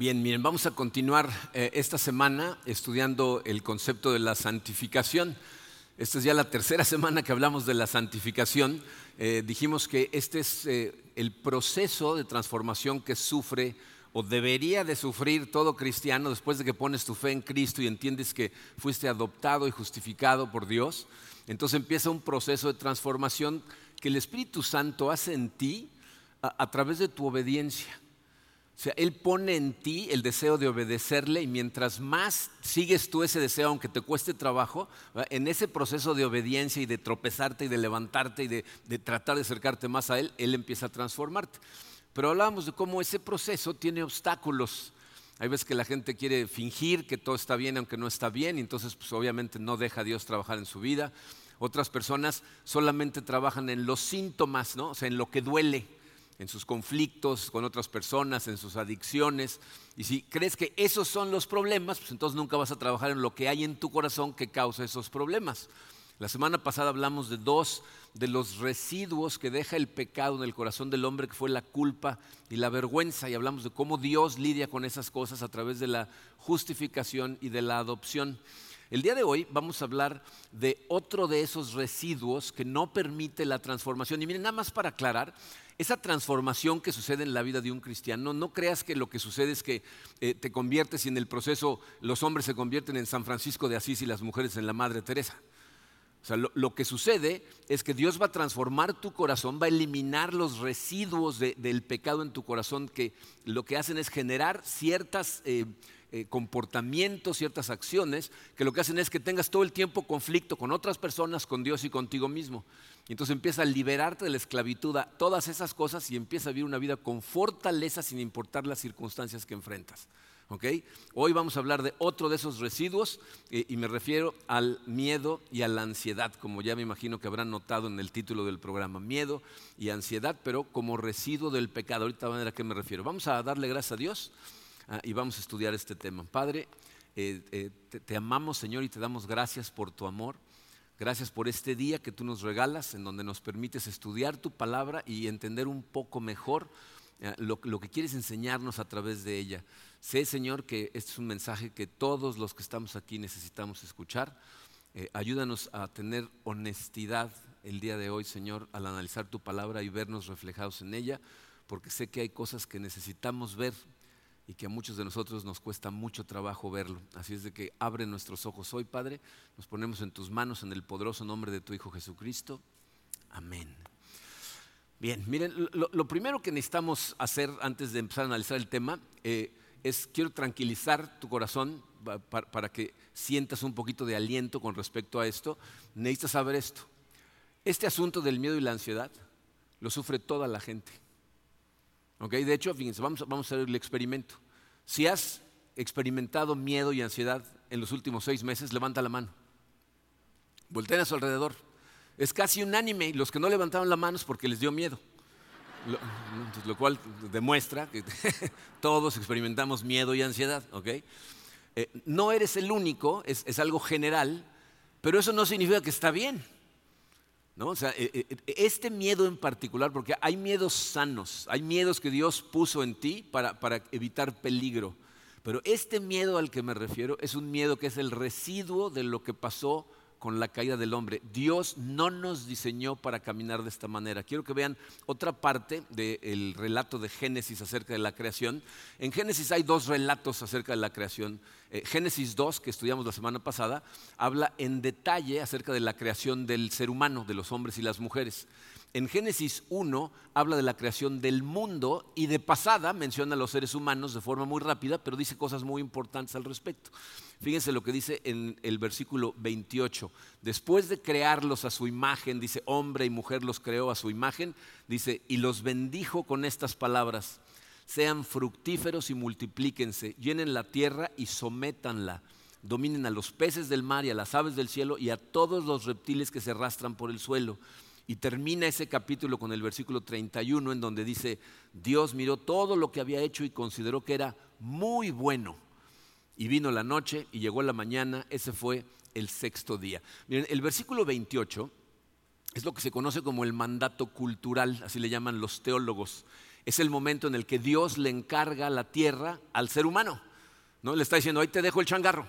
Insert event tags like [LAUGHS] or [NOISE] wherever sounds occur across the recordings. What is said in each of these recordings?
Bien, miren, vamos a continuar eh, esta semana estudiando el concepto de la santificación. Esta es ya la tercera [LAUGHS] semana que hablamos de la santificación. Eh, dijimos que este es eh, el proceso de transformación que sufre o debería de sufrir todo cristiano después de que pones tu fe en Cristo y entiendes que fuiste adoptado y justificado por Dios. Entonces empieza un proceso de transformación que el Espíritu Santo hace en ti a través de tu obediencia. O sea, Él pone en ti el deseo de obedecerle y mientras más sigues tú ese deseo, aunque te cueste trabajo, en ese proceso de obediencia y de tropezarte y de levantarte y de, tratar de acercarte más a Él, Él empieza a transformarte. Pero hablábamos de cómo ese proceso tiene obstáculos. Hay veces que la gente quiere fingir que todo está bien aunque no está bien, y entonces pues, obviamente no deja a Dios trabajar en su vida. Otras personas solamente trabajan en los síntomas, ¿no? o sea, en lo que duele en sus conflictos con otras personas, en sus adicciones. Y si crees que esos son los problemas, pues entonces nunca vas a trabajar en lo que hay en tu corazón que causa esos problemas. La semana pasada hablamos de dos de los residuos que deja el pecado en el corazón del hombre, que fue la culpa y la vergüenza, y hablamos de cómo Dios lidia con esas cosas a través de la justificación y de la adopción. El día de hoy vamos a hablar de otro de esos residuos que no permite la transformación. Y miren, nada más para aclarar, esa transformación que sucede en la vida de un cristiano, no creas que lo que sucede es que eh, te conviertes y en el proceso los hombres se convierten en San Francisco de Asís y las mujeres en la Madre Teresa. O sea, lo, que sucede es que Dios va a transformar tu corazón, va a eliminar los residuos del pecado en tu corazón que lo que hacen es generar ciertas... Eh, eh, comportamientos, ciertas acciones, que lo que hacen es que tengas todo el tiempo conflicto con otras personas, con Dios y contigo mismo. Y entonces empieza a liberarte de la esclavitud a todas esas cosas y empieza a vivir una vida con fortaleza sin importar las circunstancias que enfrentas. Hoy vamos a hablar de otro de esos residuos eh, y me refiero al miedo y a la ansiedad, como ya me imagino que habrán notado en el título del programa, miedo y ansiedad, pero como residuo del pecado. Ahorita van a ver a qué me refiero. Vamos a darle gracias a Dios Ah, y vamos a estudiar este tema. Padre, eh, eh, te, amamos Señor y te damos gracias por tu amor. Gracias por este día que tú nos regalas, en donde nos permites estudiar tu palabra y entender un poco mejor eh, lo, que quieres enseñarnos a través de ella. Sé, Señor, que este es un mensaje que todos los que estamos aquí necesitamos escuchar. ayúdanos a tener honestidad el día de hoy, Señor, al analizar tu palabra y vernos reflejados en ella, porque sé que hay cosas que necesitamos ver y que a muchos de nosotros nos cuesta mucho trabajo verlo. Así es de que abre nuestros ojos hoy, Padre. Nos ponemos en tus manos en el poderoso nombre de tu Hijo Jesucristo. Amén. Bien, miren, lo, primero que necesitamos hacer antes de empezar a analizar el tema eh, es, quiero tranquilizar tu corazón para, para que sientas un poquito de aliento con respecto a esto. Necesitas saber esto. Este asunto del miedo y la ansiedad lo sufre toda la gente. De hecho, fíjense, vamos, a hacer el experimento. Si has experimentado miedo y ansiedad en los últimos seis meses, levanta la mano. Volteen a su alrededor. Es casi unánime. Los que no levantaron la mano es porque les dio miedo. Lo, cual demuestra que [LAUGHS] todos experimentamos miedo y ansiedad. Eh, no eres el único, es algo general, pero eso no significa que está bien. O sea, e, e, este miedo en particular, porque hay miedos sanos, hay miedos que Dios puso en ti para, para evitar peligro. Pero este miedo al que me refiero es un miedo que es el residuo de lo que pasó con la caída del hombre. Dios no nos diseñó para caminar de esta manera. Quiero que vean otra parte del relato de Génesis acerca de la creación. En Génesis hay dos relatos acerca de la creación. Eh, Génesis 2, que estudiamos la semana pasada, habla en detalle acerca de la creación del ser humano, de los hombres y las mujeres. En Génesis 1 habla de la creación del mundo y de pasada menciona a los seres humanos de forma muy rápida, pero dice cosas muy importantes al respecto. Fíjense lo que dice en el versículo 28. Después de crearlos a su imagen, dice, hombre y mujer los creó a su imagen, dice, y los bendijo con estas palabras, sean fructíferos y multiplíquense, llenen la tierra y sométanla dominen a los peces del mar y a las aves del cielo y a todos los reptiles que se arrastran por el suelo. Y termina ese capítulo con el versículo 31 en donde dice, Dios miró todo lo que había hecho y consideró que era muy bueno. Y vino la noche y llegó la mañana, ese fue el sexto día. Miren, el versículo 28 es lo que se conoce como el mandato cultural, así le llaman los teólogos. es el momento en el que Dios le encarga la tierra al ser humano. ¿no? Le está diciendo, ahí te dejo el changarro.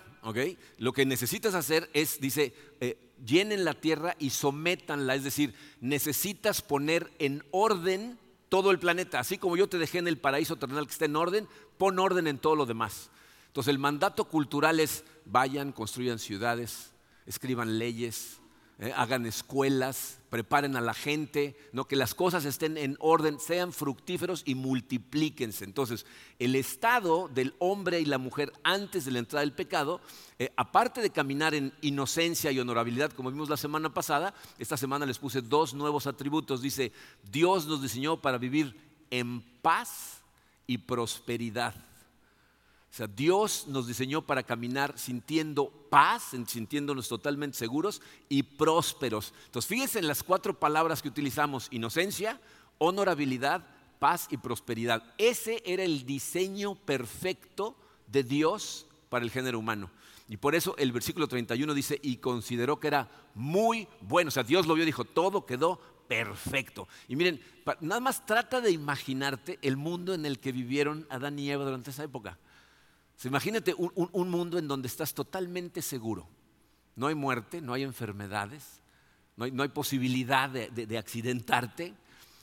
Lo que necesitas hacer es, dice, eh, llenen la tierra y sométanla. Es decir, necesitas poner en orden todo el planeta. Así como yo te dejé en el paraíso terrenal que está en orden, pon orden en todo lo demás. Entonces el mandato cultural es vayan, construyan ciudades, escriban leyes, eh, hagan escuelas, preparen a la gente, ¿no? que las cosas estén en orden, sean fructíferos y multiplíquense. Entonces, el estado del hombre y la mujer antes de la entrada del pecado, eh, aparte de caminar en inocencia y honorabilidad, como vimos la semana pasada, esta semana les puse dos nuevos atributos. Dice, Dios nos diseñó para vivir en paz y prosperidad. O sea, Dios nos diseñó para caminar sintiendo paz, sintiéndonos totalmente seguros y prósperos. Entonces, fíjense en las cuatro palabras que utilizamos, inocencia, honorabilidad, paz y prosperidad. Ese era el diseño perfecto de Dios para el género humano. Y por eso el versículo 31 dice, y consideró que era muy bueno. O sea, Dios lo vio y dijo, todo quedó perfecto. Y miren, nada más trata de imaginarte el mundo en el que vivieron Adán y Eva durante esa época imagínate un, mundo en donde estás totalmente seguro. No hay muerte, no hay enfermedades, no hay, posibilidad de, accidentarte.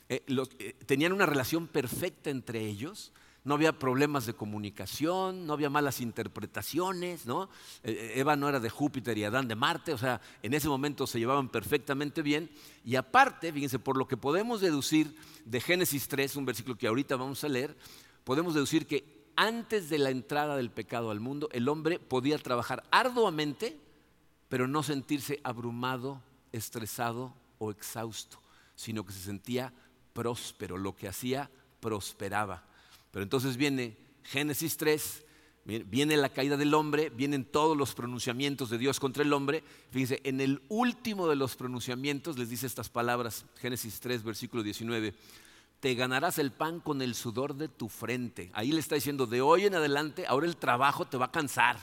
Eh, eh, tenían una relación perfecta entre ellos, no había problemas de comunicación, no había malas interpretaciones, ¿no? Eh, Eva no era de Júpiter y Adán de Marte, o sea, en ese momento se llevaban perfectamente bien. Y aparte, fíjense, por lo que podemos deducir de Génesis 3, un versículo que ahorita vamos a leer, podemos deducir que antes de la entrada del pecado al mundo, el hombre podía trabajar arduamente, pero no sentirse abrumado, estresado o exhausto, sino que se sentía próspero, lo que hacía prosperaba. Pero entonces viene Génesis 3, viene la caída del hombre, vienen todos los pronunciamientos de Dios contra el hombre. Fíjense, en el último de los pronunciamientos les dice estas palabras, Génesis 3, versículo 19 te ganarás el pan con el sudor de tu frente. Ahí le está diciendo, de hoy en adelante, ahora el trabajo te va a cansar,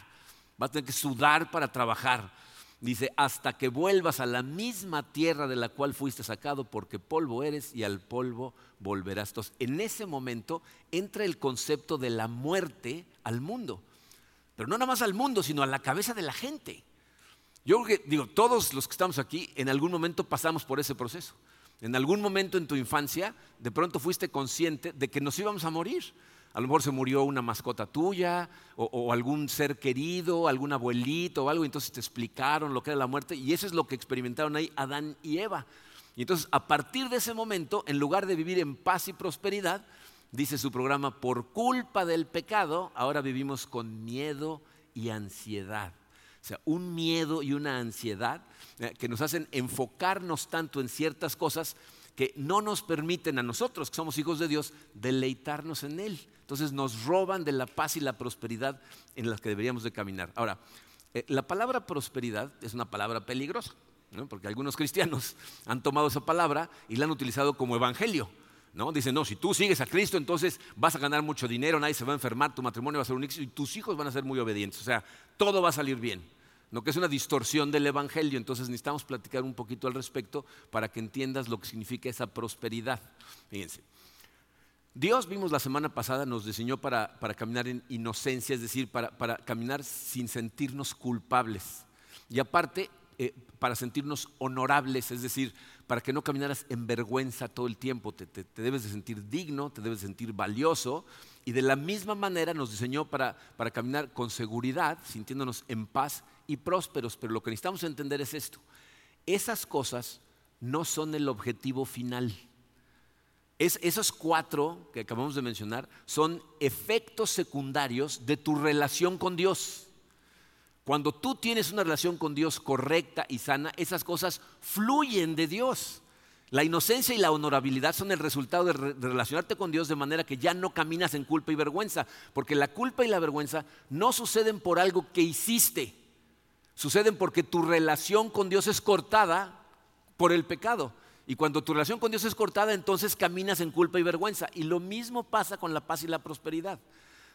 vas a tener que sudar para trabajar. Dice, hasta que vuelvas a la misma tierra de la cual fuiste sacado, porque polvo eres y al polvo volverás. En ese momento entra el concepto de la muerte al mundo. Pero no nada más al mundo, sino a la cabeza de la gente. Yo creo que, digo, todos los que estamos aquí en algún momento pasamos por ese proceso. En algún momento en tu infancia, de pronto fuiste consciente de que nos íbamos a morir. A lo mejor se murió una mascota tuya o, algún ser querido, algún abuelito o algo, entonces te explicaron lo que era la muerte y eso es lo que experimentaron ahí Adán y Eva. Y entonces a partir de ese momento, en lugar de vivir en paz y prosperidad, dice su programa, por culpa del pecado, ahora vivimos con miedo y ansiedad. O sea, un miedo y una ansiedad eh, que nos hacen enfocarnos tanto en ciertas cosas que no nos permiten a nosotros, que somos hijos de Dios, deleitarnos en Él. Entonces nos roban de la paz y la prosperidad en las que deberíamos de caminar. Ahora, eh, la palabra prosperidad es una palabra peligrosa, porque algunos cristianos [LAUGHS] han tomado esa palabra y la han utilizado como evangelio. ¿no? Dicen, no, si tú sigues a Cristo, entonces vas a ganar mucho dinero, nadie se va a enfermar, tu matrimonio va a ser un éxito y tus hijos van a ser muy obedientes. O sea, todo va a salir bien no que es una distorsión del Evangelio. Entonces necesitamos platicar un poquito al respecto para que entiendas lo que significa esa prosperidad. Fíjense. Dios, vimos la semana pasada, nos diseñó para, caminar en inocencia, es decir, para, caminar sin sentirnos culpables. Y aparte, eh, para sentirnos honorables, es decir, para que no caminaras en vergüenza todo el tiempo. Te, te, debes de sentir digno, te debes de sentir valioso. Y de la misma manera nos diseñó para, para caminar con seguridad, sintiéndonos en paz y prósperos, pero lo que necesitamos entender es esto. Esas cosas no son el objetivo final. Es, esos cuatro que acabamos de mencionar son efectos secundarios de tu relación con Dios. Cuando tú tienes una relación con Dios correcta y sana, esas cosas fluyen de Dios. La inocencia y la honorabilidad son el resultado de, relacionarte con Dios de manera que ya no caminas en culpa y vergüenza, porque la culpa y la vergüenza no suceden por algo que hiciste suceden porque tu relación con Dios es cortada por el pecado. Y cuando tu relación con Dios es cortada, entonces caminas en culpa y vergüenza. Y lo mismo pasa con la paz y la prosperidad.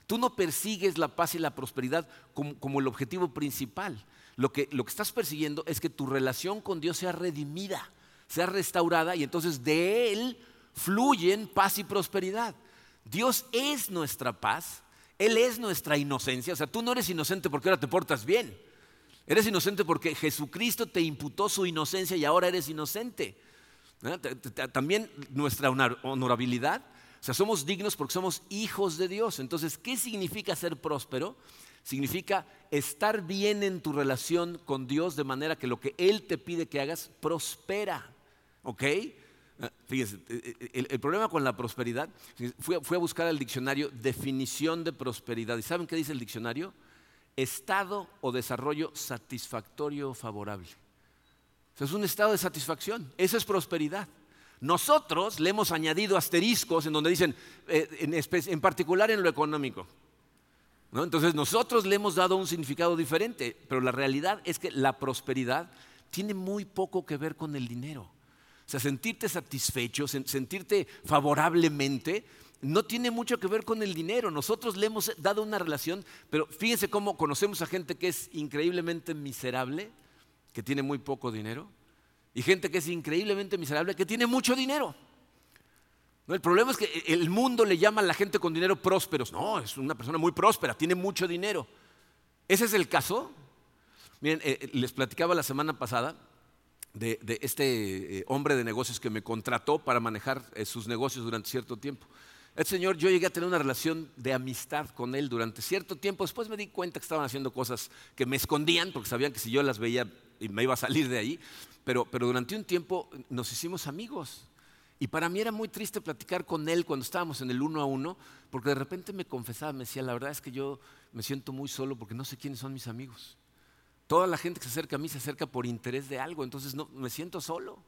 Tú no persigues la paz y la prosperidad como, el objetivo principal. Lo que, lo que estás persiguiendo es que tu relación con Dios sea redimida, sea restaurada y entonces de Él fluyen paz y prosperidad. Dios es nuestra paz, Él es nuestra inocencia. O sea, tú no eres inocente porque ahora te portas bien. Eres inocente porque Jesucristo te imputó su inocencia y ahora eres inocente. También nuestra honorabilidad. O sea, somos dignos porque somos hijos de Dios. Entonces, ¿qué significa ser próspero? Significa estar bien en tu relación con Dios de manera que lo que Él te pide que hagas prospera. ¿Ok? Ah, fíjense, eh, eh, el, problema con la prosperidad, fui, a buscar al diccionario definición de prosperidad. ¿Y saben qué dice el diccionario? Estado o desarrollo satisfactorio o favorable. es un estado de satisfacción. Eso es prosperidad. Nosotros le hemos añadido asteriscos en donde dicen, eh, en, particular en lo económico. Entonces nosotros le hemos dado un significado diferente, pero la realidad es que la prosperidad tiene muy poco que ver con el dinero. O sea, sentirte satisfecho, sentirte favorablemente, no tiene mucho que ver con el dinero. Nosotros le hemos dado una relación, pero fíjense cómo conocemos a gente que es increíblemente miserable, que tiene muy poco dinero, y gente que es increíblemente miserable, que tiene mucho dinero. el problema es que el mundo le llama a la gente con dinero prósperos. No, es una persona muy próspera, tiene mucho dinero. ¿Ese es el caso? Miren, eh, eh, les platicaba la semana pasada de, este eh, hombre de negocios que me contrató para manejar sus negocios durante cierto tiempo. Este señor, yo llegué a tener una relación de amistad con él durante cierto tiempo. Después me di cuenta que estaban haciendo cosas que me escondían, porque sabían que si yo las veía me iba a salir de ahí. Pero, pero durante un tiempo nos hicimos amigos. Y para mí era muy triste platicar con él cuando estábamos en el uno a uno, porque de repente me confesaba, me decía, la verdad es que yo me siento muy solo porque no sé quiénes son mis amigos. Toda la gente que se acerca a mí se acerca por interés de algo, entonces no, me siento solo.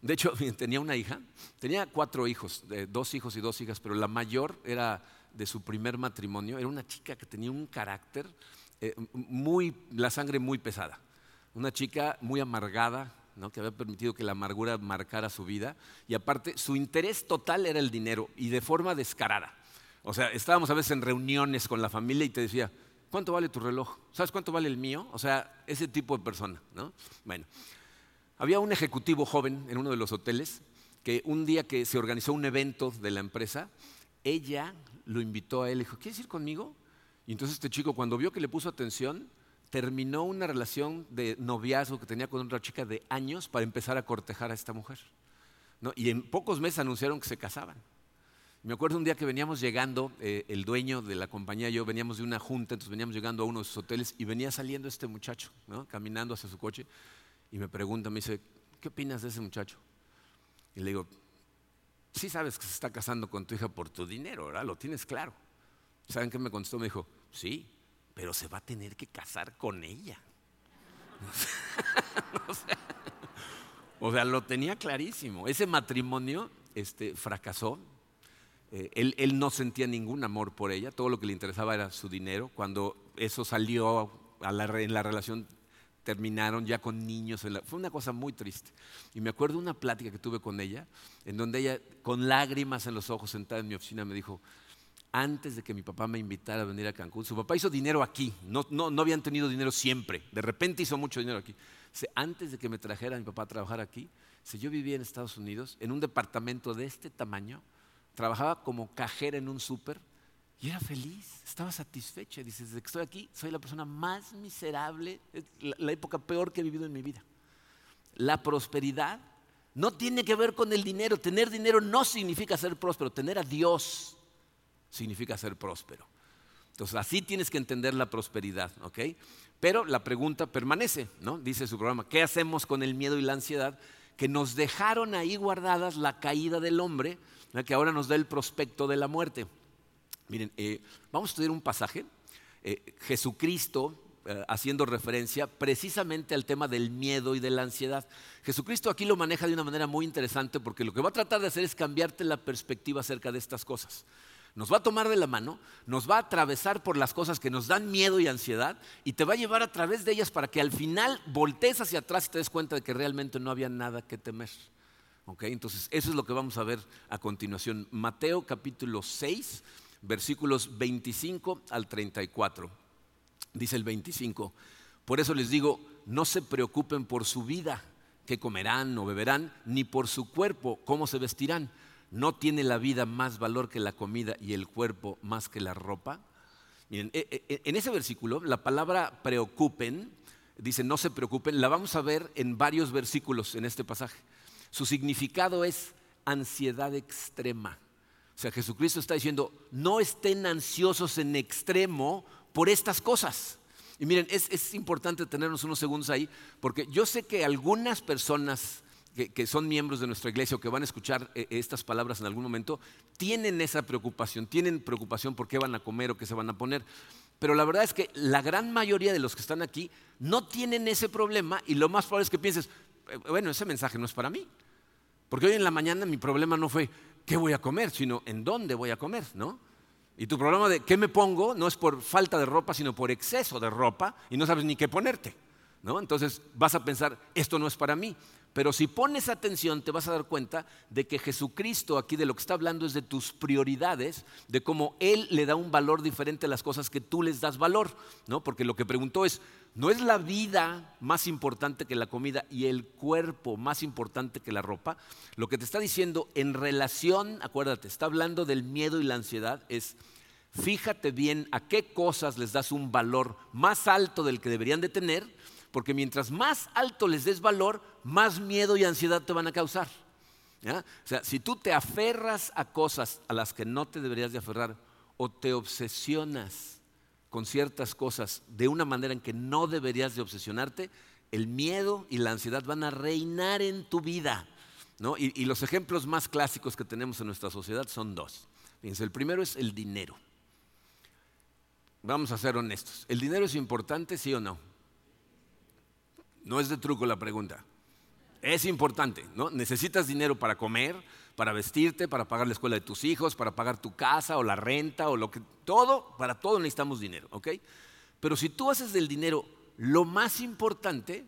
De hecho, [LAUGHS] tenía una hija, tenía cuatro hijos, dos hijos y dos hijas, pero la mayor era de su primer matrimonio, era una chica que tenía un carácter eh, muy, la sangre muy pesada, una chica muy amargada, que había permitido que la amargura marcara su vida, y aparte su interés total era el dinero y de forma descarada. O sea, estábamos a veces en reuniones con la familia y te decía, ¿cuánto vale tu reloj? ¿Sabes cuánto vale el mío? O sea, ese tipo de persona, ¿no? Bueno, había un ejecutivo joven en uno de los hoteles que un día que se organizó un evento de la empresa, ella lo invitó a él y dijo, ¿quieres ir conmigo? Y entonces este chico cuando vio que le puso atención, terminó una relación de noviazgo que tenía con otra chica de años para empezar a cortejar a esta mujer. Y en pocos meses anunciaron que se casaban. Me acuerdo un día que veníamos llegando, eh, el dueño de la compañía y yo veníamos de una junta, entonces veníamos llegando a uno de sus hoteles y venía saliendo este muchacho, caminando hacia su coche y me pregunta, me dice, ¿qué opinas de ese muchacho? Y le digo, sí sabes que se está casando con tu hija por tu dinero, ¿verdad? Lo tienes claro. ¿Saben qué me contestó? Me dijo, sí, pero se va a tener que casar con ella. [LAUGHS] [LAUGHS] o, sea, lo tenía clarísimo. Ese matrimonio este, fracasó. Eh, él, él, no sentía ningún amor por ella, todo lo que le interesaba era su dinero. Cuando eso salió en la relación terminaron ya con niños. fue una cosa muy triste. Y me acuerdo una plática que tuve con ella, en donde ella, con lágrimas en los ojos, sentada en mi oficina, me dijo, antes de que mi papá me invitara a venir a Cancún, su papá hizo dinero aquí, no, no, no habían tenido dinero siempre, de repente hizo mucho dinero aquí. antes de que me trajera mi papá a trabajar aquí, si yo vivía en Estados Unidos, en un departamento de este tamaño, trabajaba como cajera en un súper, y era feliz, estaba satisfecha. Dice, desde que estoy aquí, soy la persona más miserable, la, la época peor que he vivido en mi vida. La prosperidad no tiene que ver con el dinero. Tener dinero no significa ser próspero. Tener a Dios significa ser próspero. Entonces, así tienes que entender la prosperidad, ¿ok? Pero la pregunta permanece, ¿no? Dice su programa, ¿qué hacemos con el miedo y la ansiedad que nos dejaron ahí guardadas la caída del hombre, que ahora nos da el prospecto de la muerte? Miren, eh, vamos a estudiar un pasaje, eh, Jesucristo eh, haciendo referencia precisamente al tema del miedo y de la ansiedad. Jesucristo aquí lo maneja de una manera muy interesante porque lo que va a tratar de hacer es cambiarte la perspectiva acerca de estas cosas. Nos va a tomar de la mano, nos va a atravesar por las cosas que nos dan miedo y ansiedad y te va a llevar a través de ellas para que al final voltees hacia atrás y te des cuenta de que realmente no había nada que temer. Entonces, eso es lo que vamos a ver a continuación. Mateo capítulo 6, versículos 25 al 34. Dice el 25, por eso les digo, no se preocupen por su vida, qué comerán o beberán, ni por su cuerpo, cómo se vestirán. ¿no tiene la vida más valor que la comida y el cuerpo más que la ropa? Miren, e, e, en ese versículo la palabra preocupen, dice no se preocupen, la vamos a ver en varios versículos en este pasaje. Su significado es ansiedad extrema. O sea, Jesucristo está diciendo, no estén ansiosos en extremo por estas cosas. Y miren, es, importante tenernos unos segundos ahí, porque yo sé que algunas personas que, son miembros de nuestra iglesia o que van a escuchar eh, estas palabras en algún momento, tienen esa preocupación, tienen preocupación por qué van a comer o qué se van a poner. Pero la verdad es que la gran mayoría de los que están aquí no tienen ese problema y lo más probable es que pienses, eh, bueno, ese mensaje no es para mí. Porque hoy en la mañana mi problema no fue qué voy a comer, sino en dónde voy a comer, ¿no? Y tu problema de qué me pongo no es por falta de ropa, sino por exceso de ropa y no sabes ni qué ponerte. ¿no? Entonces vas a pensar, esto no es para mí. Pero si pones atención te vas a dar cuenta de que Jesucristo aquí de lo que está hablando es de tus prioridades, de cómo Él le da un valor diferente a las cosas que tú les das valor. ¿no? Porque lo que preguntó es, ¿no es la vida más importante que la comida y el cuerpo más importante que la ropa? Lo que te está diciendo en relación, acuérdate, está hablando del miedo y la ansiedad, es fíjate bien a qué cosas les das un valor más alto del que deberían de tener, porque mientras más alto les des valor, más miedo y ansiedad te van a causar. O sea, si tú te aferras a cosas a las que no te deberías de aferrar o te obsesionas con ciertas cosas de una manera en que no deberías de obsesionarte, el miedo y la ansiedad van a reinar en tu vida. Y, los ejemplos más clásicos que tenemos en nuestra sociedad son dos. Fíjense, el primero es el dinero. Vamos a ser honestos. ¿El dinero es importante, sí o no? No es de truco la pregunta. Es importante, ¿no? Necesitas dinero para comer, para vestirte, para pagar la escuela de tus hijos, para pagar tu casa o la renta o lo que todo, para todo necesitamos dinero, ¿ok? Pero si tú haces del dinero lo más importante,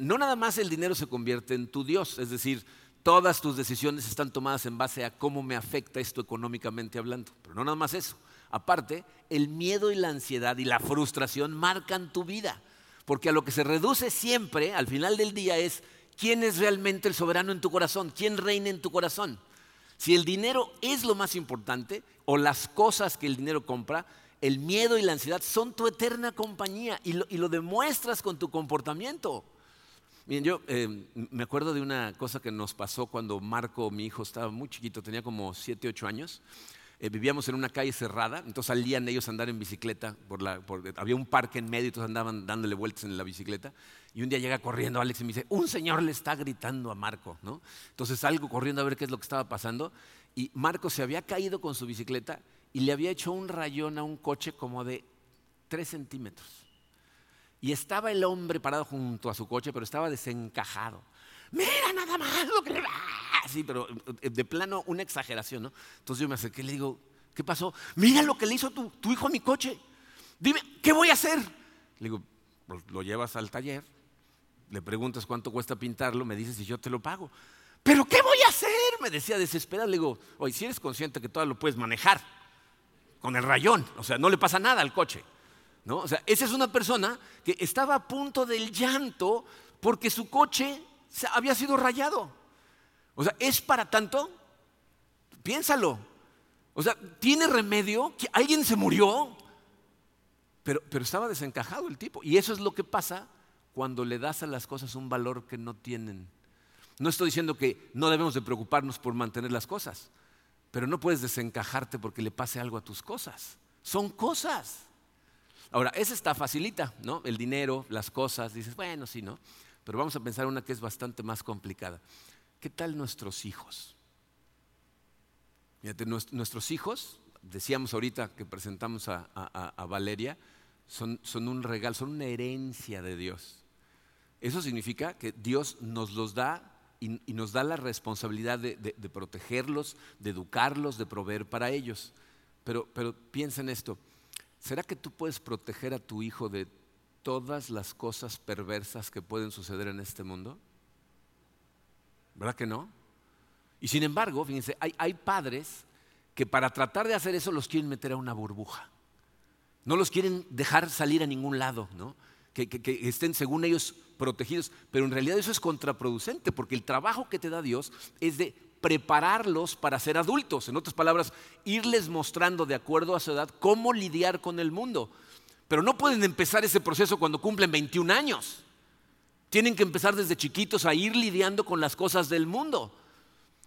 no nada más el dinero se convierte en tu Dios, es decir, todas tus decisiones están tomadas en base a cómo me afecta esto económicamente hablando, pero no nada más eso. Aparte, el miedo y la ansiedad y la frustración marcan tu vida, porque a lo que se reduce siempre al final del día es quién es realmente el soberano en tu corazón, quién reina en tu corazón. Si el dinero es lo más importante o las cosas que el dinero compra, el miedo y la ansiedad son tu eterna compañía y lo, demuestras con tu comportamiento. Miren, yo eh, me acuerdo de una cosa que nos pasó cuando Marco, mi hijo, estaba muy chiquito, tenía como 7, 8 años. Eh, vivíamos en una calle cerrada, entonces salían ellos a andar en bicicleta, por la, había un parque en medio y todos andaban dándole vueltas en la bicicleta. Y un día llega corriendo Alex y me dice, un señor le está gritando a Marco, ¿no? Entonces salgo corriendo a ver qué es lo que estaba pasando y Marco se había caído con su bicicleta y le había hecho un rayón a un coche como de tres centímetros. Y estaba el hombre parado junto a su coche, pero estaba desencajado. Mira nada más lo que le va. Sí, pero eh, de plano una exageración, ¿no? Entonces yo me acerqué y le digo, ¿qué pasó? Mira lo que le hizo tu, hijo a mi coche. Dime, ¿qué voy a hacer? Le digo, pues lo llevas al taller, le preguntas cuánto cuesta pintarlo, me dices si yo te lo pago. ¿Pero qué voy a hacer? Me decía desesperado. Le digo, oye, si eres consciente que todavía lo puedes manejar con el rayón, o sea, no le pasa nada al coche. ¿no? O sea, esa es una persona que estaba a punto del llanto porque su coche había sido rayado. O sea, ¿es para tanto? Piénsalo. O sea, ¿tiene remedio? ¿Alguien se murió? Pero, pero estaba desencajado el tipo. Y eso es lo que pasa cuando le das a las cosas un valor que no tienen. No estoy diciendo que no debemos de preocuparnos por mantener las cosas, pero no puedes desencajarte porque le pase algo a tus cosas. Son cosas. Ahora, esa está facilita, ¿no? El dinero, las cosas, dices, bueno, sí, ¿no? Pero vamos a pensar una que es bastante más complicada. ¿Qué tal nuestros hijos? Nuestros hijos, decíamos ahorita que presentamos a, Valeria, son, un regalo, son una herencia de Dios. Eso significa que Dios nos los da y, nos da la responsabilidad de, protegerlos, de educarlos, de proveer para ellos. Pero, pero piensa en esto, ¿será que tú puedes proteger a tu hijo de todas las cosas perversas que pueden suceder en este mundo? ¿Verdad que no? Y sin embargo, fíjense, hay, padres que para tratar de hacer eso los quieren meter a una burbuja. No los quieren dejar salir a ningún lado, ¿no? que, estén, según ellos, protegidos. Pero en realidad eso es contraproducente, porque el trabajo que te da Dios es de prepararlos para ser adultos. En otras palabras, irles mostrando de acuerdo a su edad cómo lidiar con el mundo. Pero no pueden empezar ese proceso cuando cumplen 21 años. Tienen que empezar desde chiquitos a ir lidiando con las cosas del mundo.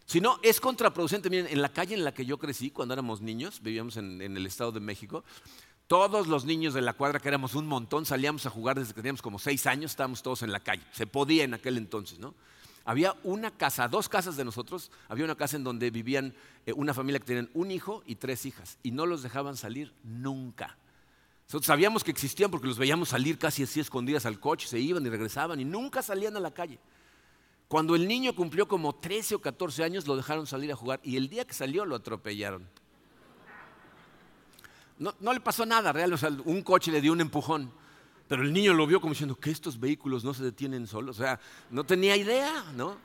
Si no, es contraproducente. Miren, en la calle en la que yo crecí cuando éramos niños, vivíamos en, el Estado de México, todos los niños de la cuadra, que éramos un montón, salíamos a jugar desde que teníamos como seis años, estábamos todos en la calle. Se podía en aquel entonces, ¿no? Había una casa, dos casas de nosotros, había una casa en donde vivían eh, una familia que tenían un hijo y tres hijas y no los dejaban salir nunca. Nosotros sabíamos que existían porque los veíamos salir casi así escondidas al coche, se iban y regresaban y nunca salían a la calle. Cuando el niño cumplió como 13 o 14 años, lo dejaron salir a jugar y el día que salió lo atropellaron. No, le pasó nada, real, o sea, un coche le dio un empujón. Pero el niño lo vio como diciendo que estos vehículos no se detienen solos. O sea, no tenía idea, ¿no?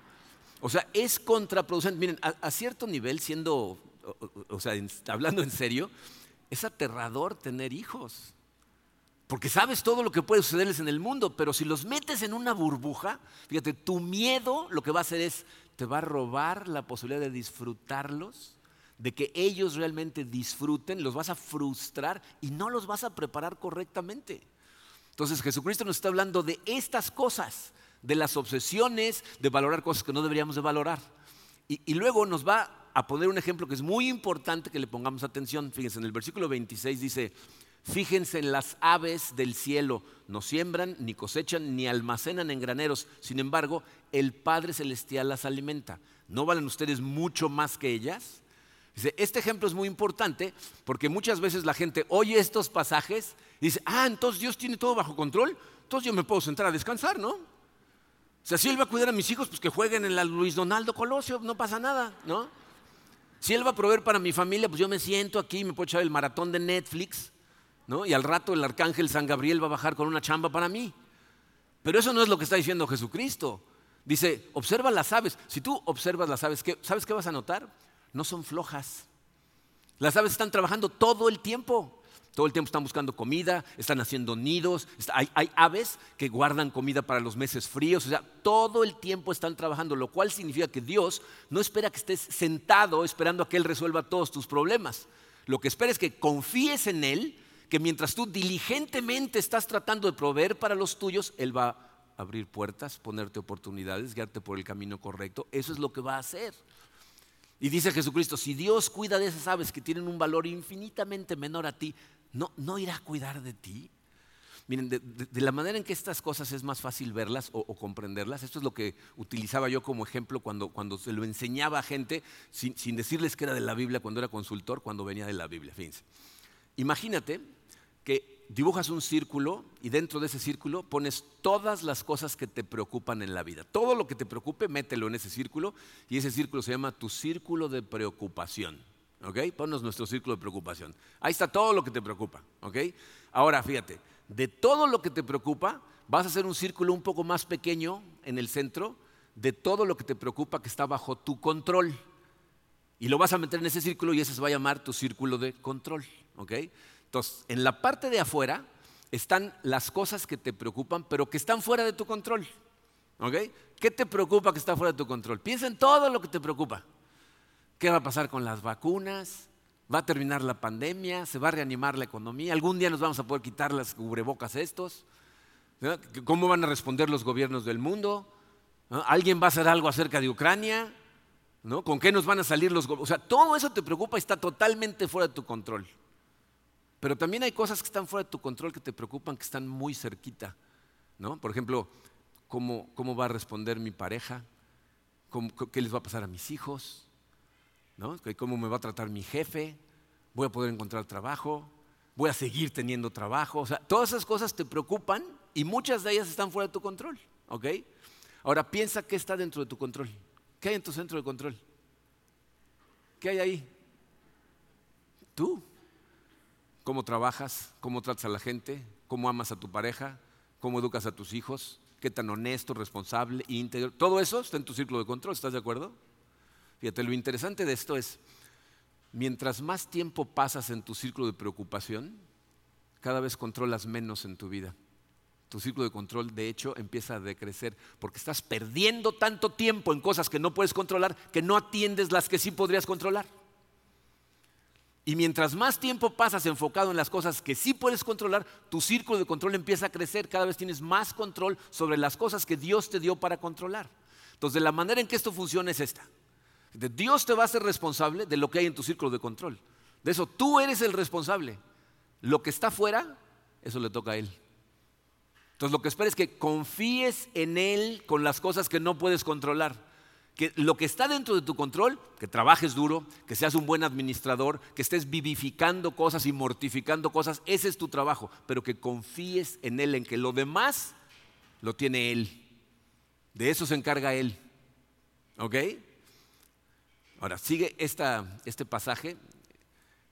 O sea, es contraproducente. Miren, a, cierto nivel, siendo, o, sea, hablando en serio, es aterrador tener hijos. Porque sabes todo lo que puede sucederles en el mundo, pero si los metes en una burbuja, fíjate, tu miedo lo que va a hacer es, te va a robar la posibilidad de disfrutarlos, de que ellos realmente disfruten, los vas a frustrar y no los vas a preparar correctamente. Entonces Jesucristo nos está hablando de estas cosas, de las obsesiones, de valorar cosas que no deberíamos de valorar. Y, luego nos va a poner un ejemplo que es muy importante que le pongamos atención. Fíjense, en el versículo 26 dice, fíjense en las aves del cielo, no siembran, ni cosechan, ni almacenan en graneros. Sin embargo, el Padre Celestial las alimenta. ¿No valen ustedes mucho más que ellas? este ejemplo es muy importante porque muchas veces la gente oye estos pasajes y dice, ah, entonces Dios tiene todo bajo control, entonces yo me puedo sentar a descansar, ¿no? O sea, si Él va a cuidar a mis hijos, pues que jueguen en la Luis Donaldo Colosio, no pasa nada, ¿no? Si Él va a proveer para mi familia, pues yo me siento aquí, me puedo echar el maratón de Netflix, ¿no? Y al rato el arcángel San Gabriel va a bajar con una chamba para mí. Pero eso no es lo que está diciendo Jesucristo. Dice, observa las aves. Si tú observas las aves, ¿sabes qué vas a notar? no son flojas. Las aves están trabajando todo el tiempo. Todo el tiempo están buscando comida, están haciendo nidos. Hay, aves que guardan comida para los meses fríos. O sea, todo el tiempo están trabajando, lo cual significa que Dios no espera que estés sentado esperando a que Él resuelva todos tus problemas. Lo que espera es que confíes en Él, que mientras tú diligentemente estás tratando de proveer para los tuyos, Él va a abrir puertas, ponerte oportunidades, guiarte por el camino correcto. Eso es lo que va a hacer. Y dice Jesucristo, si Dios cuida de esas aves que tienen un valor infinitamente menor a ti, ¿no, no irá a cuidar de ti? Miren, de, la manera en que estas cosas es más fácil verlas o, comprenderlas, esto es lo que utilizaba yo como ejemplo cuando, cuando se lo enseñaba a gente sin, sin, decirles que era de la Biblia cuando era consultor, cuando venía de la Biblia. Imagínate que dibujas un círculo y dentro de ese círculo pones todas las cosas que te preocupan en la vida. Todo lo que te preocupe, mételo en ese círculo y ese círculo se llama tu círculo de preocupación. ¿Ok? Ponnos nuestro círculo de preocupación. Ahí está todo lo que te preocupa. ¿Ok? Ahora, fíjate, de todo lo que te preocupa, vas a hacer un círculo un poco más pequeño en el centro de todo lo que te preocupa que está bajo tu control. Y lo vas a meter en ese círculo y ese se va a llamar tu círculo de control. ¿Ok? Entonces, en la parte de afuera están las cosas que te preocupan, pero que están fuera de tu control. ¿Ok? ¿Qué te preocupa que está fuera de tu control? Piensa en todo lo que te preocupa. ¿Qué va a pasar con las vacunas? ¿Va a terminar la pandemia? ¿Se va a reanimar la economía? ¿Algún día nos vamos a poder quitar las cubrebocas estos? ¿Cómo van a responder los gobiernos del mundo? ¿Alguien va a hacer algo acerca de Ucrania? ¿Con qué nos van a salir los gobiernos? O sea, todo eso te preocupa y está totalmente fuera de tu control. Pero también hay cosas que están fuera de tu control que te preocupan, que están muy cerquita. ¿no? Por ejemplo, ¿cómo, ¿cómo, va a responder mi pareja? ¿Qué les va a pasar a mis hijos? ¿no? ¿Cómo me va a tratar mi jefe? ¿Voy a poder encontrar trabajo? ¿Voy a seguir teniendo trabajo? O sea, todas esas cosas te preocupan y muchas de ellas están fuera de tu control. ¿ok? Ahora piensa qué está dentro de tu control. ¿Qué hay en tu centro de control? ¿Qué hay ahí? Tú cómo trabajas, cómo tratas a la gente, cómo amas a tu pareja, cómo educas a tus hijos, qué tan honesto, responsable, íntegro. Todo eso está en tu círculo de control, ¿estás de acuerdo? Fíjate, lo interesante de esto es, mientras más tiempo pasas en tu círculo de preocupación, cada vez controlas menos en tu vida. tu círculo de control de hecho empieza a decrecer porque estás perdiendo tanto tiempo en cosas que no puedes controlar que no atiendes las que sí podrías controlar. Y mientras más tiempo pasas enfocado en las cosas que sí puedes controlar, tu círculo de control empieza a crecer, cada vez tienes más control sobre las cosas que Dios te dio para controlar. Entonces, la manera en que esto funciona es esta. Dios te va a ser responsable de lo que hay en tu círculo de control. De eso tú eres el responsable. Lo que está fuera, eso le toca a Él. Entonces lo que espera es que confíes en Él con las cosas que no puedes controlar. Que lo que está dentro de tu control, que trabajes duro, que seas un buen administrador, que estés vivificando cosas y mortificando cosas, ese es tu trabajo. Pero que confíes en Él, en que lo demás lo tiene Él. De eso se encarga Él. ¿Ok? Ahora, sigue este pasaje.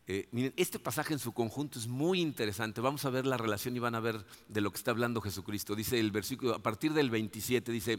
Eh, miren, este pasaje en su conjunto es muy interesante. Vamos a ver la relación y van a ver de lo que está hablando Jesucristo. Dice el versículo, a partir del 27, dice,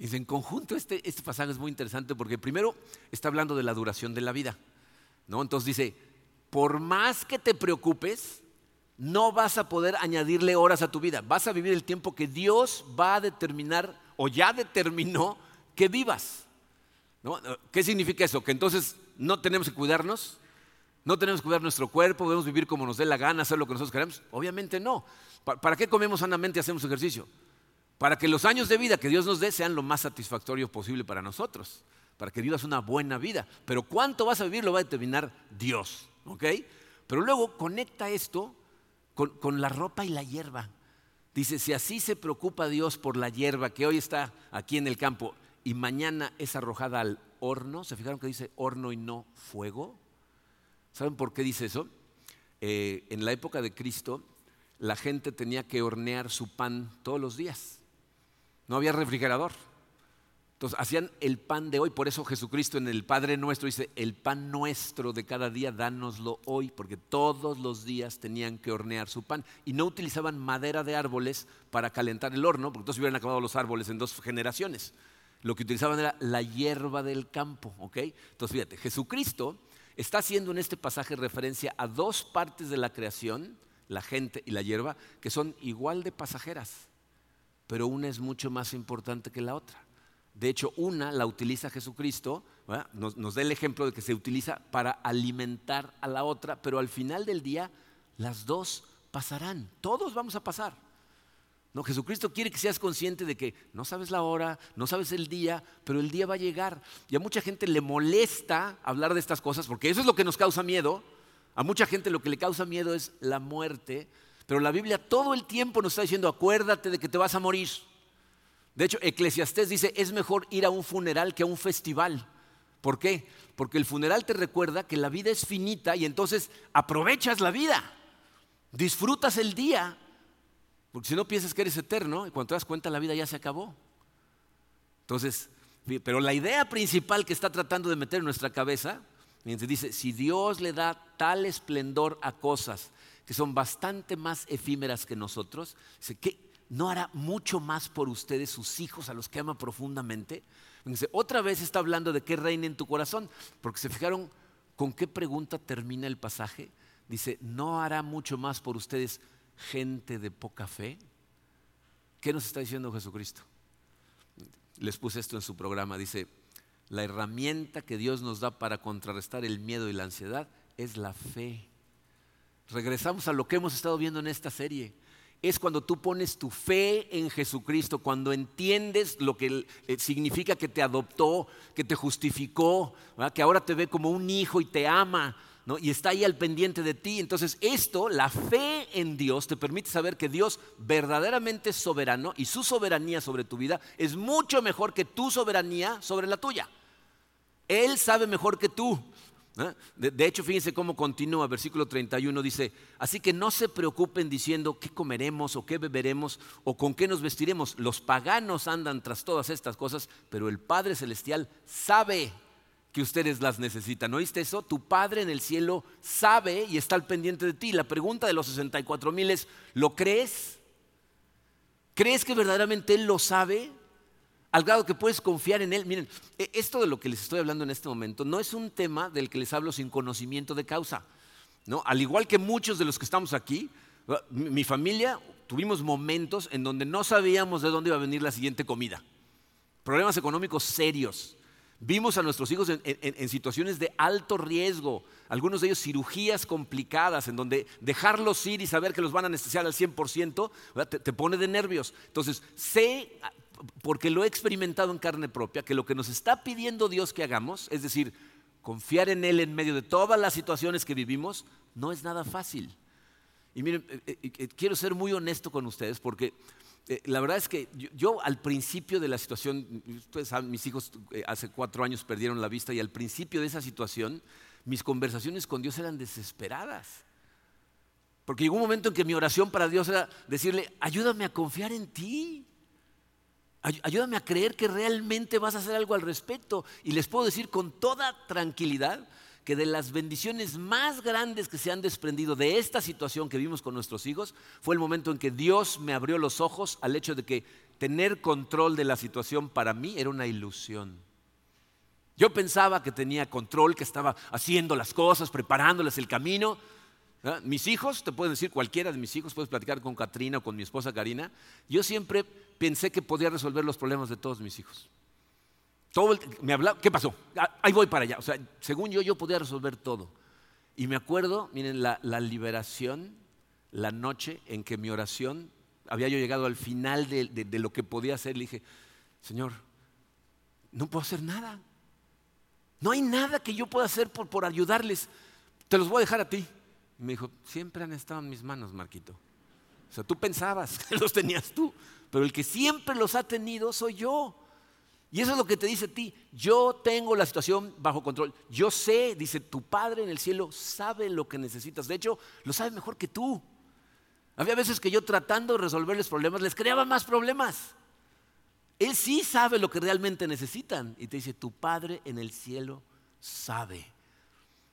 Y en conjunto este, este pasaje es muy interesante porque primero está hablando de la duración de la vida. ¿no? Entonces dice, por más que te preocupes, no vas a poder añadirle horas a tu vida. Vas a vivir el tiempo que Dios va a determinar o ya determinó que vivas. ¿Qué significa eso? Que entonces no tenemos que cuidarnos, no tenemos que cuidar nuestro cuerpo, podemos vivir como nos dé la gana, hacer lo que nosotros queremos. Obviamente no. ¿Para qué comemos sanamente y hacemos ejercicio? Para que los años de vida que Dios nos dé sean lo más satisfactorios posible para nosotros, para que vivas una buena vida. Pero cuánto vas a vivir lo va a determinar Dios. ¿ok? Pero luego conecta esto con, la ropa y la hierba. Dice, si así se preocupa Dios por la hierba que hoy está aquí en el campo y mañana es arrojada al horno, ¿se fijaron que dice horno y no fuego? ¿Saben por qué dice eso? Eh, en la época de Cristo, la gente tenía que hornear su pan todos los días. No había refrigerador. Entonces hacían el pan de hoy, por eso Jesucristo en el Padre nuestro dice, el pan nuestro de cada día, dánoslo hoy, porque todos los días tenían que hornear su pan y no utilizaban madera de árboles para calentar el horno, porque entonces hubieran acabado los árboles en dos generaciones. Lo que utilizaban era la hierba del campo, ¿ok? Entonces fíjate, Jesucristo está haciendo en este pasaje referencia a dos partes de la creación, la gente y la hierba, que son igual de pasajeras, pero una es mucho más importante que la otra. De hecho, una la utiliza Jesucristo, nos, da el ejemplo de que se utiliza para alimentar a la otra, pero al final del día las dos pasarán, todos vamos a pasar. No, Jesucristo quiere que seas consciente de que no sabes la hora, no sabes el día, pero el día va a llegar. Y a mucha gente le molesta hablar de estas cosas, porque eso es lo que nos causa miedo. A mucha gente lo que le causa miedo es la muerte, pero la Biblia todo el tiempo nos está diciendo, acuérdate de que te vas a morir. De hecho, Eclesiastés dice, es mejor ir a un funeral que a un festival. ¿Por qué? Porque el funeral te recuerda que la vida es finita y entonces aprovechas la vida, disfrutas el día, porque si no piensas que eres eterno y cuando te das cuenta la vida ya se acabó. Entonces, pero la idea principal que está tratando de meter en nuestra cabeza, dice, si Dios le da tal esplendor a cosas que son bastante más efímeras que nosotros, dice, ¿qué, ¿no hará mucho más por ustedes, sus hijos, a los que ama profundamente? otra vez está hablando de qué reina en tu corazón, porque se fijaron con qué pregunta termina el pasaje. Dice, ¿no hará mucho más por ustedes gente de poca fe? ¿Qué nos está diciendo Jesucristo? Les puse esto en su programa, dice, la herramienta que Dios nos da para contrarrestar el miedo y la ansiedad es la fe. Regresamos a lo que hemos estado viendo en esta serie es cuando tú pones tu fe en Jesucristo, cuando entiendes lo que eh, significa que te adoptó, que te justificó, que ahora te ve como un hijo y te ama. Y está ahí al pendiente de ti. Entonces esto, la fe en Dios, te permite saber que Dios verdaderamente es soberano y su soberanía sobre tu vida es mucho mejor que tu soberanía sobre la tuya. Él sabe mejor que tú. De, hecho, fíjense cómo continúa, versículo 31 dice, así que no se preocupen diciendo qué comeremos o qué beberemos o con qué nos vestiremos. Los paganos andan tras todas estas cosas, pero el Padre Celestial sabe que ustedes las necesitan. ¿Oíste eso? Tu Padre en el cielo sabe y está al pendiente de ti. La pregunta de los 64 mil es, ¿lo crees? ¿Crees que verdaderamente Él lo sabe? Al grado que puedes confiar en Él. Miren, e, esto de lo que les estoy hablando en este momento no es un tema del que les hablo sin conocimiento de causa. ¿no? Al igual que muchos de los que estamos aquí, mi familia tuvimos momentos en donde no sabíamos de dónde iba a venir la siguiente comida. Problemas económicos serios. Vimos a nuestros hijos en, situaciones de alto riesgo, algunos de ellos cirugías complicadas, en donde dejarlos ir y saber que los van a anestesiar al 100% te, te pone de nervios. Entonces, sé, porque lo he experimentado en carne propia, que lo que nos está pidiendo Dios que hagamos, es decir, confiar en Él en medio de todas las situaciones que vivimos, no es nada fácil. Y miren, eh, eh, eh, quiero ser muy honesto con ustedes porque eh, la verdad es que yo, al principio de la situación, ustedes saben, mis hijos eh, hace cuatro años perdieron la vista y al principio de esa situación mis conversaciones con Dios eran desesperadas. Porque llegó un momento en que mi oración para Dios era decirle, ayúdame a confiar en ti. Ayúdame a creer que realmente vas a hacer algo al respecto. Y les puedo decir con toda tranquilidad que de las bendiciones más grandes que se han desprendido de esta situación que vimos con nuestros hijos fue el momento en que Dios me abrió los ojos al hecho de que tener control de la situación para mí era una ilusión. Yo pensaba que tenía control, que estaba haciendo las cosas, preparándoles el camino. Mis hijos, te pueden decir cualquiera de mis hijos, puedes platicar con Katrina o con mi esposa Karina, yo siempre pensé que podía resolver los problemas de todos mis hijos. Todo me hablaba, ¿qué pasó? Ah, ahí voy para allá. O sea, según yo, yo podía resolver todo. Y me acuerdo, miren, la, liberación, la noche en que mi oración, había yo llegado al final de, lo que podía hacer, le dije, Señor, no puedo hacer nada. No hay nada que yo pueda hacer por, por ayudarles. Te los voy a dejar a ti. Y me dijo, siempre han estado en mis manos, Marquito. O sea, tú pensabas [LAUGHS] que los tenías tú, pero el que siempre los ha tenido soy yo. Y eso es lo que te dice a ti. Yo tengo la situación bajo control. Yo sé, dice, tu Padre en el cielo sabe lo que necesitas. De hecho, lo sabe mejor que tú. Había veces que yo tratando de resolverles problemas, les creaba más problemas. Él sí sabe lo que realmente necesitan. Y te dice, tu Padre en el cielo sabe.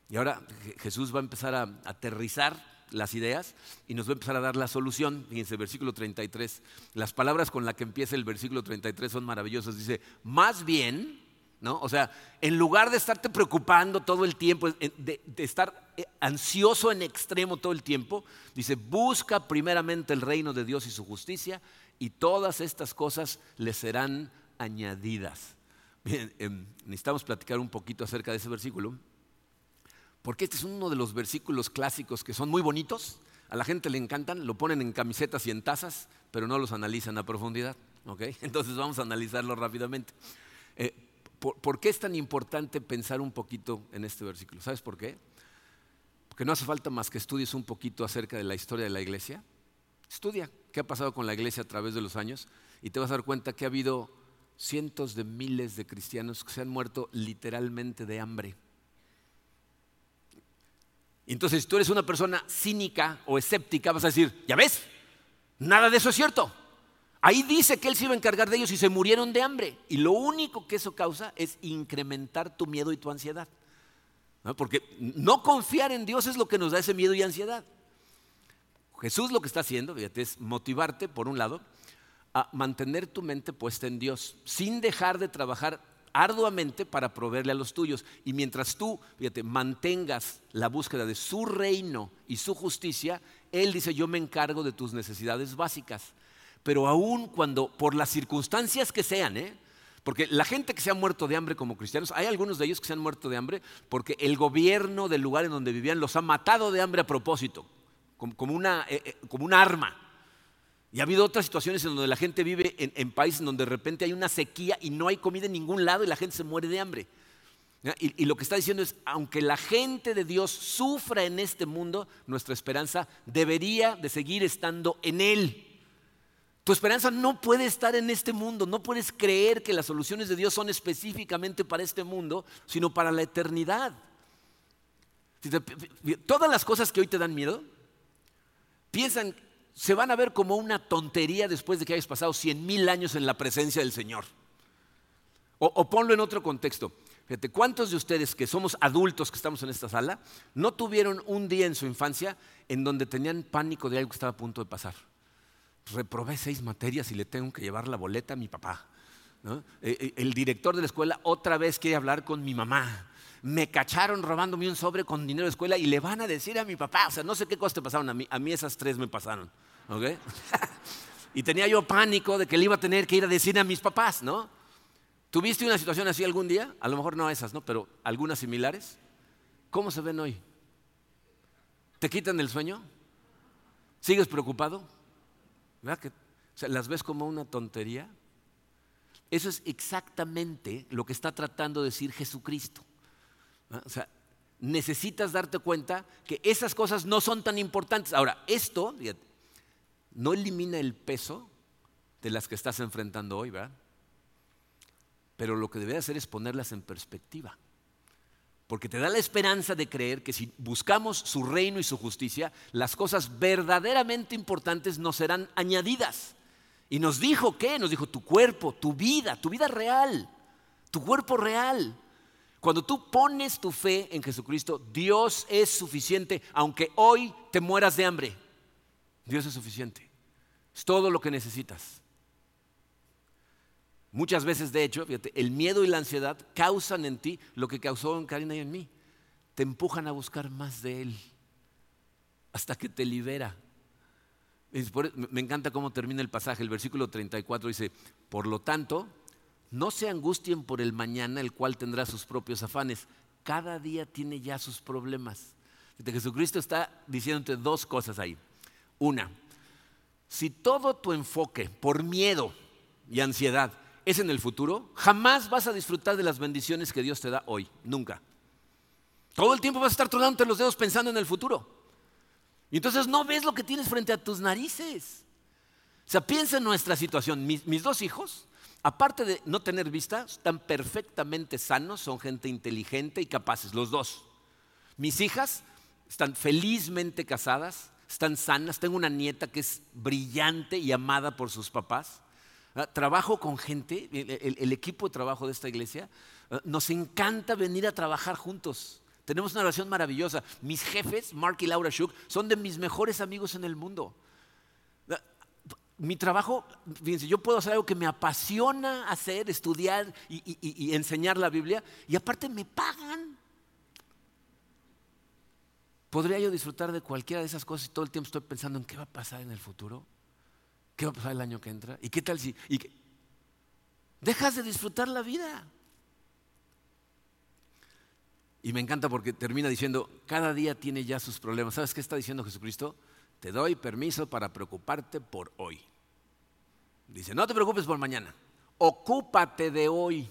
Y ahora Jesús va a empezar a aterrizar las ideas y nos va a empezar a dar la solución. Fíjense, versículo 33. Las palabras con las que empieza el versículo 33 son maravillosas. Dice, más bien, ¿no? O sea, en lugar de estarte preocupando todo el tiempo, de, estar eh, ansioso en extremo todo el tiempo, dice, busca primeramente el reino de Dios y su justicia y todas estas cosas le serán añadidas. Bien, em, necesitamos platicar un poquito acerca de ese versículo porque este es uno de los versículos clásicos que son muy bonitos, a la gente le encantan, lo ponen en camisetas y en tazas, pero no los analizan a profundidad. [LAUGHS] Entonces vamos a analizarlo rápidamente. Eh, ¿por, qué es tan importante pensar un poquito en este versículo? ¿Sabes por qué? Porque no hace falta más que estudies un poquito acerca de la historia de la iglesia. Estudia qué ha pasado con la iglesia a través de los años y te vas a dar cuenta que ha habido cientos de miles de cristianos que se han muerto literalmente de hambre entonces, si tú eres una persona cínica o escéptica, vas a decir, ya ves, nada de eso es cierto. Ahí dice que Él se iba a encargar de ellos y se murieron de hambre. Y lo único que eso causa es incrementar tu miedo y tu ansiedad. Porque no confiar en Dios es lo que nos da ese miedo y ansiedad. Jesús lo que está haciendo, fíjate, es motivarte, por un lado, a mantener tu mente puesta en Dios, sin dejar de trabajar arduamente para proveerle a los tuyos. Y mientras tú, fíjate, mantengas la búsqueda de su reino y su justicia, Él dice, yo me encargo de tus necesidades básicas. Pero aún cuando, por las circunstancias que sean, ¿eh? porque la gente que se ha muerto de hambre como cristianos, hay algunos de ellos que se han muerto de hambre porque el gobierno del lugar en donde vivían los ha matado de hambre a propósito, como, una, eh, eh, como un arma. Y ha habido otras situaciones en donde la gente vive en, países donde de repente hay una sequía y no hay comida en ningún lado y la gente se muere de hambre. Y, lo que está diciendo es, aunque la gente de Dios sufra en este mundo, nuestra esperanza debería de seguir estando en Él. Tu esperanza no puede estar en este mundo, no puedes creer que las soluciones de Dios son específicamente para este mundo, sino para la eternidad. Todas las cosas que hoy te dan miedo, piensan, se van a ver como una tontería después de que hayas pasado cien mil años en la presencia del Señor. O, ponlo en otro contexto. Fíjate, ¿cuántos de ustedes que somos adultos que estamos en esta sala no tuvieron un día en su infancia en donde tenían pánico de algo que estaba a punto de pasar? Reprobé seis materias y le tengo que llevar la boleta a mi papá. Eh, eh, el director de la escuela otra vez quiere hablar con mi mamá. Me cacharon robándome un sobre con dinero de escuela y le van a decir a mi papá. O sea, no sé qué cosas te pasaron a mí. A mí esas tres me pasaron. Y tenía yo pánico de que le iba a tener que ir a decir a mis papás, ¿no? ¿Tuviste una situación así algún día? A lo mejor no esas, ¿no? Pero algunas similares. ¿Cómo se ven hoy? ¿Te quitan el sueño? ¿Sigues preocupado? ¿Verdad que las ves como una tontería? Eso es exactamente lo que está tratando de decir Jesucristo. O sea, necesitas darte cuenta que esas cosas no son tan importantes. Ahora, esto no elimina el peso de las que estás enfrentando hoy, ¿verdad? Pero lo que debe hacer es ponerlas en perspectiva. Porque te da la esperanza de creer que si buscamos su reino y su justicia, las cosas verdaderamente importantes nos serán añadidas. Y nos dijo qué? Nos dijo tu cuerpo, tu vida, tu vida real, tu cuerpo real. Cuando tú pones tu fe en Jesucristo, Dios es suficiente, aunque hoy te mueras de hambre. Dios es suficiente. Es todo lo que necesitas. Muchas veces, de hecho, fíjate, el miedo y la ansiedad causan en ti lo que causó en Karina y en mí. Te empujan a buscar más de Él hasta que te libera. Me encanta cómo termina el pasaje. El versículo 34 dice, por lo tanto, no se angustien por el mañana, el cual tendrá sus propios afanes. Cada día tiene ya sus problemas. Jesucristo está diciéndote dos cosas ahí. Una, si todo tu enfoque por miedo y ansiedad es en el futuro, jamás vas a disfrutar de las bendiciones que Dios te da hoy, nunca. Todo el tiempo vas a estar tronándote los dedos pensando en el futuro. Y entonces no ves lo que tienes frente a tus narices. O sea, piensa en nuestra situación. Mis, mis dos hijos, aparte de no tener vista, están perfectamente sanos, son gente inteligente y capaces, los dos. Mis hijas están felizmente casadas, están sanas. Tengo una nieta que es brillante y amada por sus papás. Ah, trabajo con gente, el, equipo de trabajo de esta iglesia, ah, nos encanta venir a trabajar juntos. Tenemos una relación maravillosa. Mis jefes, Mark y Laura Schuch, son de mis mejores amigos en el mundo. Ah, mi trabajo, fíjense, yo puedo hacer algo que me apasiona hacer, estudiar y enseñar la Biblia, y aparte me pagan. ¿Podría yo disfrutar de cualquiera de esas cosas y todo el tiempo estoy pensando en qué va a pasar en el futuro? ¿Qué va a pasar el año que entra? ¿Y qué tal si... Dejas de disfrutar la vida. Y me encanta porque termina diciendo, cada día tiene ya sus problemas. ¿Sabes qué está diciendo Jesucristo? Te doy permiso para preocuparte por hoy. Dice, no te preocupes por mañana, ocúpate de hoy.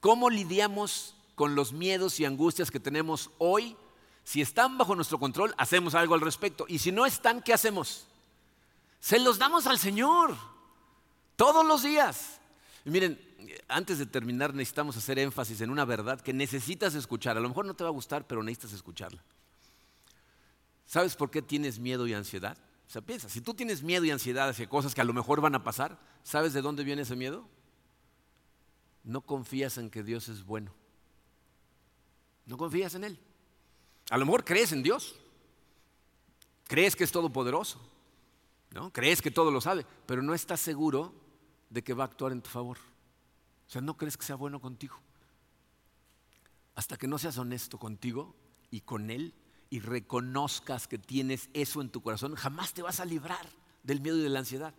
¿Cómo lidiamos con los miedos y angustias que tenemos hoy? Si están bajo nuestro control, hacemos algo al respecto. Y si no están, ¿qué hacemos? Se los damos al Señor todos los días. Miren, antes de terminar necesitamos hacer énfasis en una verdad que necesitas escuchar. A lo mejor no te va a gustar, pero necesitas escucharla. ¿Sabes por qué tienes miedo y ansiedad? O sea, piensa, si tú tienes miedo y ansiedad hacia cosas que a lo mejor van a pasar, ¿sabes de dónde viene ese miedo? No confías en que Dios es bueno. No confías en Él. A lo mejor crees en Dios. Crees que es todopoderoso. Crees que todo lo sabe, pero no estás seguro de que va a actuar en tu favor. O sea, no crees que sea bueno contigo. Hasta que no seas honesto contigo y con Él y reconozcas que tienes eso en tu corazón, jamás te vas a librar del miedo y de la ansiedad.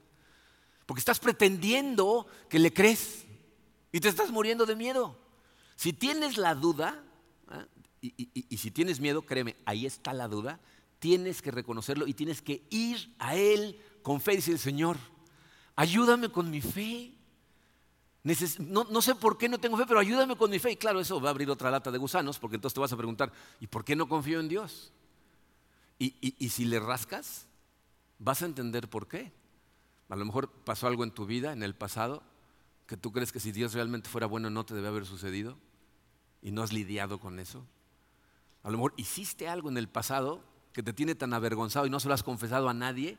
Porque estás pretendiendo que le crees y te estás muriendo de miedo. Si tienes la duda, ¿ah? Y si tienes miedo, créeme, ahí está la duda, tienes que reconocerlo y tienes que ir a Él con fe y decir, Señor, ayúdame con mi fe. no, sé por qué no tengo fe, pero ayúdame con mi fe. Y claro, eso va a abrir otra lata de gusanos, porque entonces te vas a preguntar, ¿y por qué no confío en Dios? Y, y si le rascas, vas a entender por qué. A lo mejor pasó algo en tu vida, en el pasado, que tú crees que si Dios realmente fuera bueno no te debe haber sucedido y no has lidiado con eso. A lo mejor hiciste algo en el pasado que te tiene tan avergonzado y no se lo has confesado a nadie.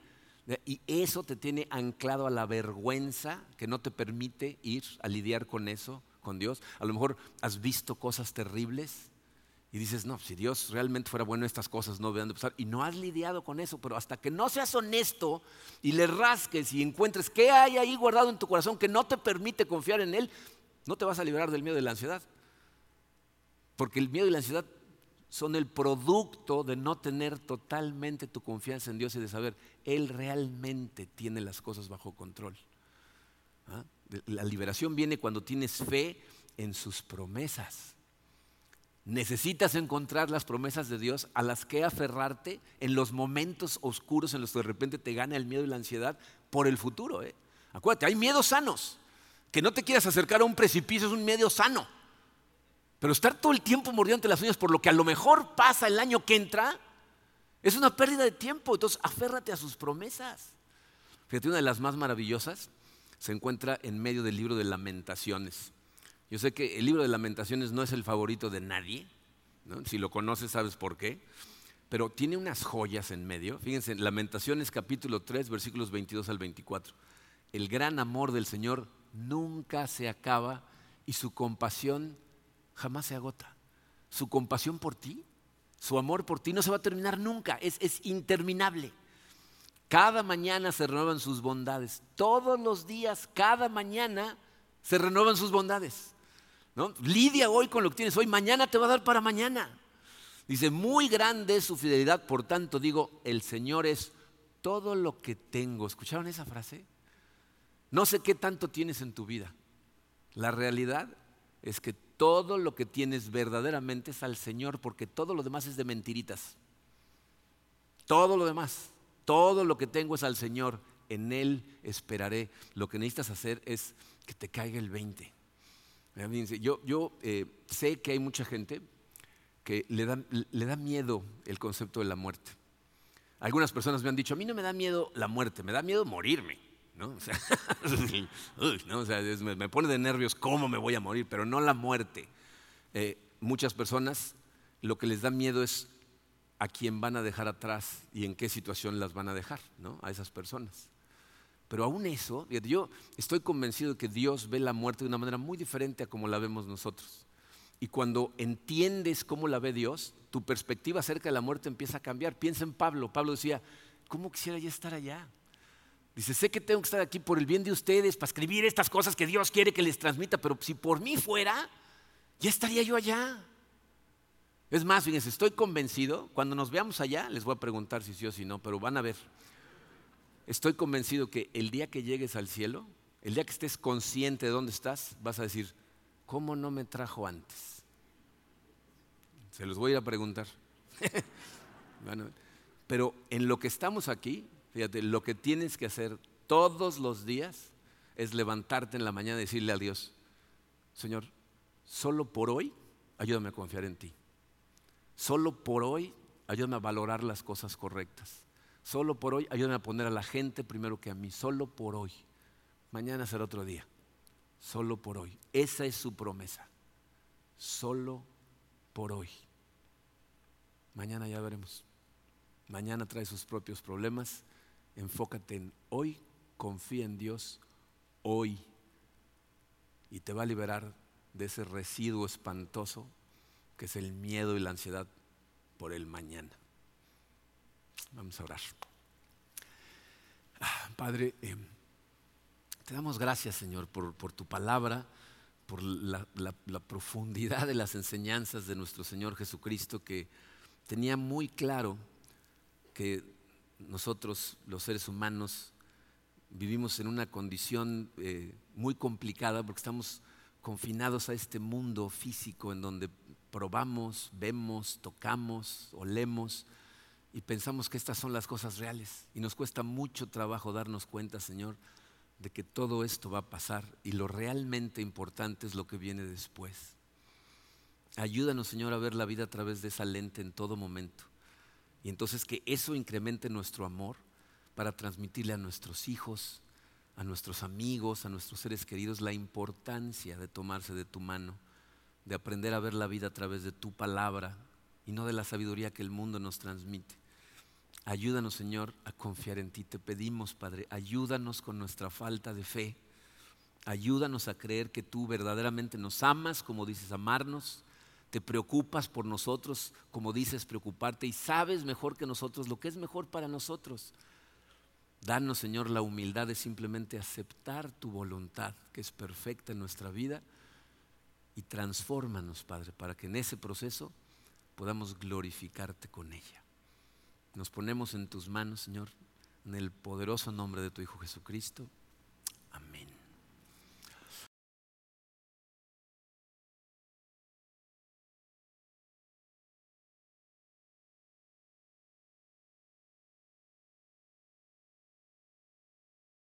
Y eso te tiene anclado a la vergüenza que no te permite ir a lidiar con eso, con Dios. A lo mejor has visto cosas terribles y dices, no, si Dios realmente fuera bueno, estas cosas no deberían de pasar. Y no has lidiado con eso, pero hasta que no seas honesto y le rasques y encuentres qué hay ahí guardado en tu corazón que no te permite confiar en Él, no te vas a liberar del miedo y de la ansiedad. Porque el miedo y la ansiedad son el producto de no tener totalmente tu confianza en Dios y de saber, Él realmente tiene las cosas bajo control. ¿Ah? La liberación viene cuando tienes fe en sus promesas. Necesitas encontrar las promesas de Dios a las que aferrarte en los momentos oscuros en los que de repente te gana el miedo y la ansiedad por el futuro. ¿eh? Acuérdate, hay miedos sanos. Que no te quieras acercar a un precipicio es un miedo sano. Pero estar todo el tiempo mordiendo las uñas por lo que a lo mejor pasa el año que entra, es una pérdida de tiempo. Entonces, aférrate a sus promesas. Fíjate, una de las más maravillosas se encuentra en medio del libro de lamentaciones. Yo sé que el libro de lamentaciones no es el favorito de nadie. Si lo conoces, sabes por qué. Pero tiene unas joyas en medio. Fíjense, en Lamentaciones capítulo 3, versículos 22 al 24. El gran amor del Señor nunca se acaba y su compasión jamás se agota. Su compasión por ti, su amor por ti no se va a terminar nunca, es, interminable. Cada mañana se renuevan sus bondades. Todos los días, cada mañana se renuevan sus bondades. ¿no? Lidia hoy con lo que tienes hoy, mañana te va a dar para mañana. Dice, muy grande es su fidelidad, por tanto digo, el Señor es todo lo que tengo. ¿Escucharon esa frase? No sé qué tanto tienes en tu vida. La realidad es que todo lo que tienes verdaderamente es al Señor, porque todo lo demás es de mentiritas. Todo lo demás, todo lo que tengo es al Señor. En Él esperaré. Lo que necesitas hacer es que te caiga el 20. Yo, eh, sé que hay mucha gente que le da miedo el concepto de la muerte. Algunas personas me han dicho, a mí no me da miedo la muerte, me da miedo morirme. [LAUGHS] ¿no? O sea, me, pone de nervios cómo me voy a morir, pero no la muerte. Eh, muchas personas lo que les da miedo es a quién van a dejar atrás y en qué situación las van a dejar, ¿no? A esas personas. Pero aún eso, yo estoy convencido de que Dios ve la muerte de una manera muy diferente a como la vemos nosotros. Y cuando entiendes cómo la ve Dios, tu perspectiva acerca de la muerte empieza a cambiar. Piensa en Pablo. Pablo decía, ¿cómo quisiera ya estar allá? Dice, sé que tengo que estar aquí por el bien de ustedes, para escribir estas cosas que Dios quiere que les transmita, pero si por mí fuera, ya estaría yo allá. Es más, fíjense, estoy convencido, cuando nos veamos allá, les voy a preguntar si sí o si no, pero van a ver. Estoy convencido que el día que llegues al cielo, el día que estés consciente de dónde estás, vas a decir, ¿cómo no me trajo antes? Se los voy a ir a preguntar. [LAUGHS] pero en lo que estamos aquí, Fíjate, lo que tienes que hacer todos los días es levantarte en la mañana y decirle a Dios, Señor, solo por hoy ayúdame a confiar en ti. Solo por hoy ayúdame a valorar las cosas correctas. Solo por hoy ayúdame a poner a la gente primero que a mí. Solo por hoy. Mañana será otro día. Solo por hoy. Esa es su promesa. Solo por hoy. Mañana ya veremos. Mañana trae sus propios problemas enfócate en hoy, confía en Dios hoy y te va a liberar de ese residuo espantoso que es el miedo y la ansiedad por el mañana. Vamos a orar. Ah, Padre, eh, te damos gracias, Señor, por, tu palabra, por la, la, profundidad de las enseñanzas de nuestro Señor Jesucristo, que tenía muy claro que nosotros, los seres humanos, vivimos en una condición eh, muy complicada porque estamos confinados a este mundo físico en donde probamos, vemos, tocamos, olemos y pensamos que estas son las cosas reales. Y nos cuesta mucho trabajo darnos cuenta, Señor, de que todo esto va a pasar y lo realmente importante es lo que viene después. Ayúdanos, Señor, a ver la vida a través de esa lente en todo momento. Y entonces que eso incremente nuestro amor para transmitirle a nuestros hijos, a nuestros amigos, a nuestros seres queridos la importancia de tomarse de tu mano, de aprender a ver la vida a través de tu palabra y no de la sabiduría que el mundo nos transmite. Ayúdanos, Señor, a confiar en ti. Te pedimos, Padre, ayúdanos con nuestra falta de fe. Ayúdanos a creer que tú verdaderamente nos amas como dices amarnos, te preocupas por nosotros como dices preocuparte y sabes mejor que nosotros lo que es mejor para nosotros. Danos, Señor, la humildad de simplemente aceptar tu voluntad, que es perfecta en nuestra vida, y transfórmanos, Padre, para que en ese proceso podamos glorificarte con ella. Nos ponemos en tus manos, Señor, en el poderoso nombre de tu Hijo Jesucristo.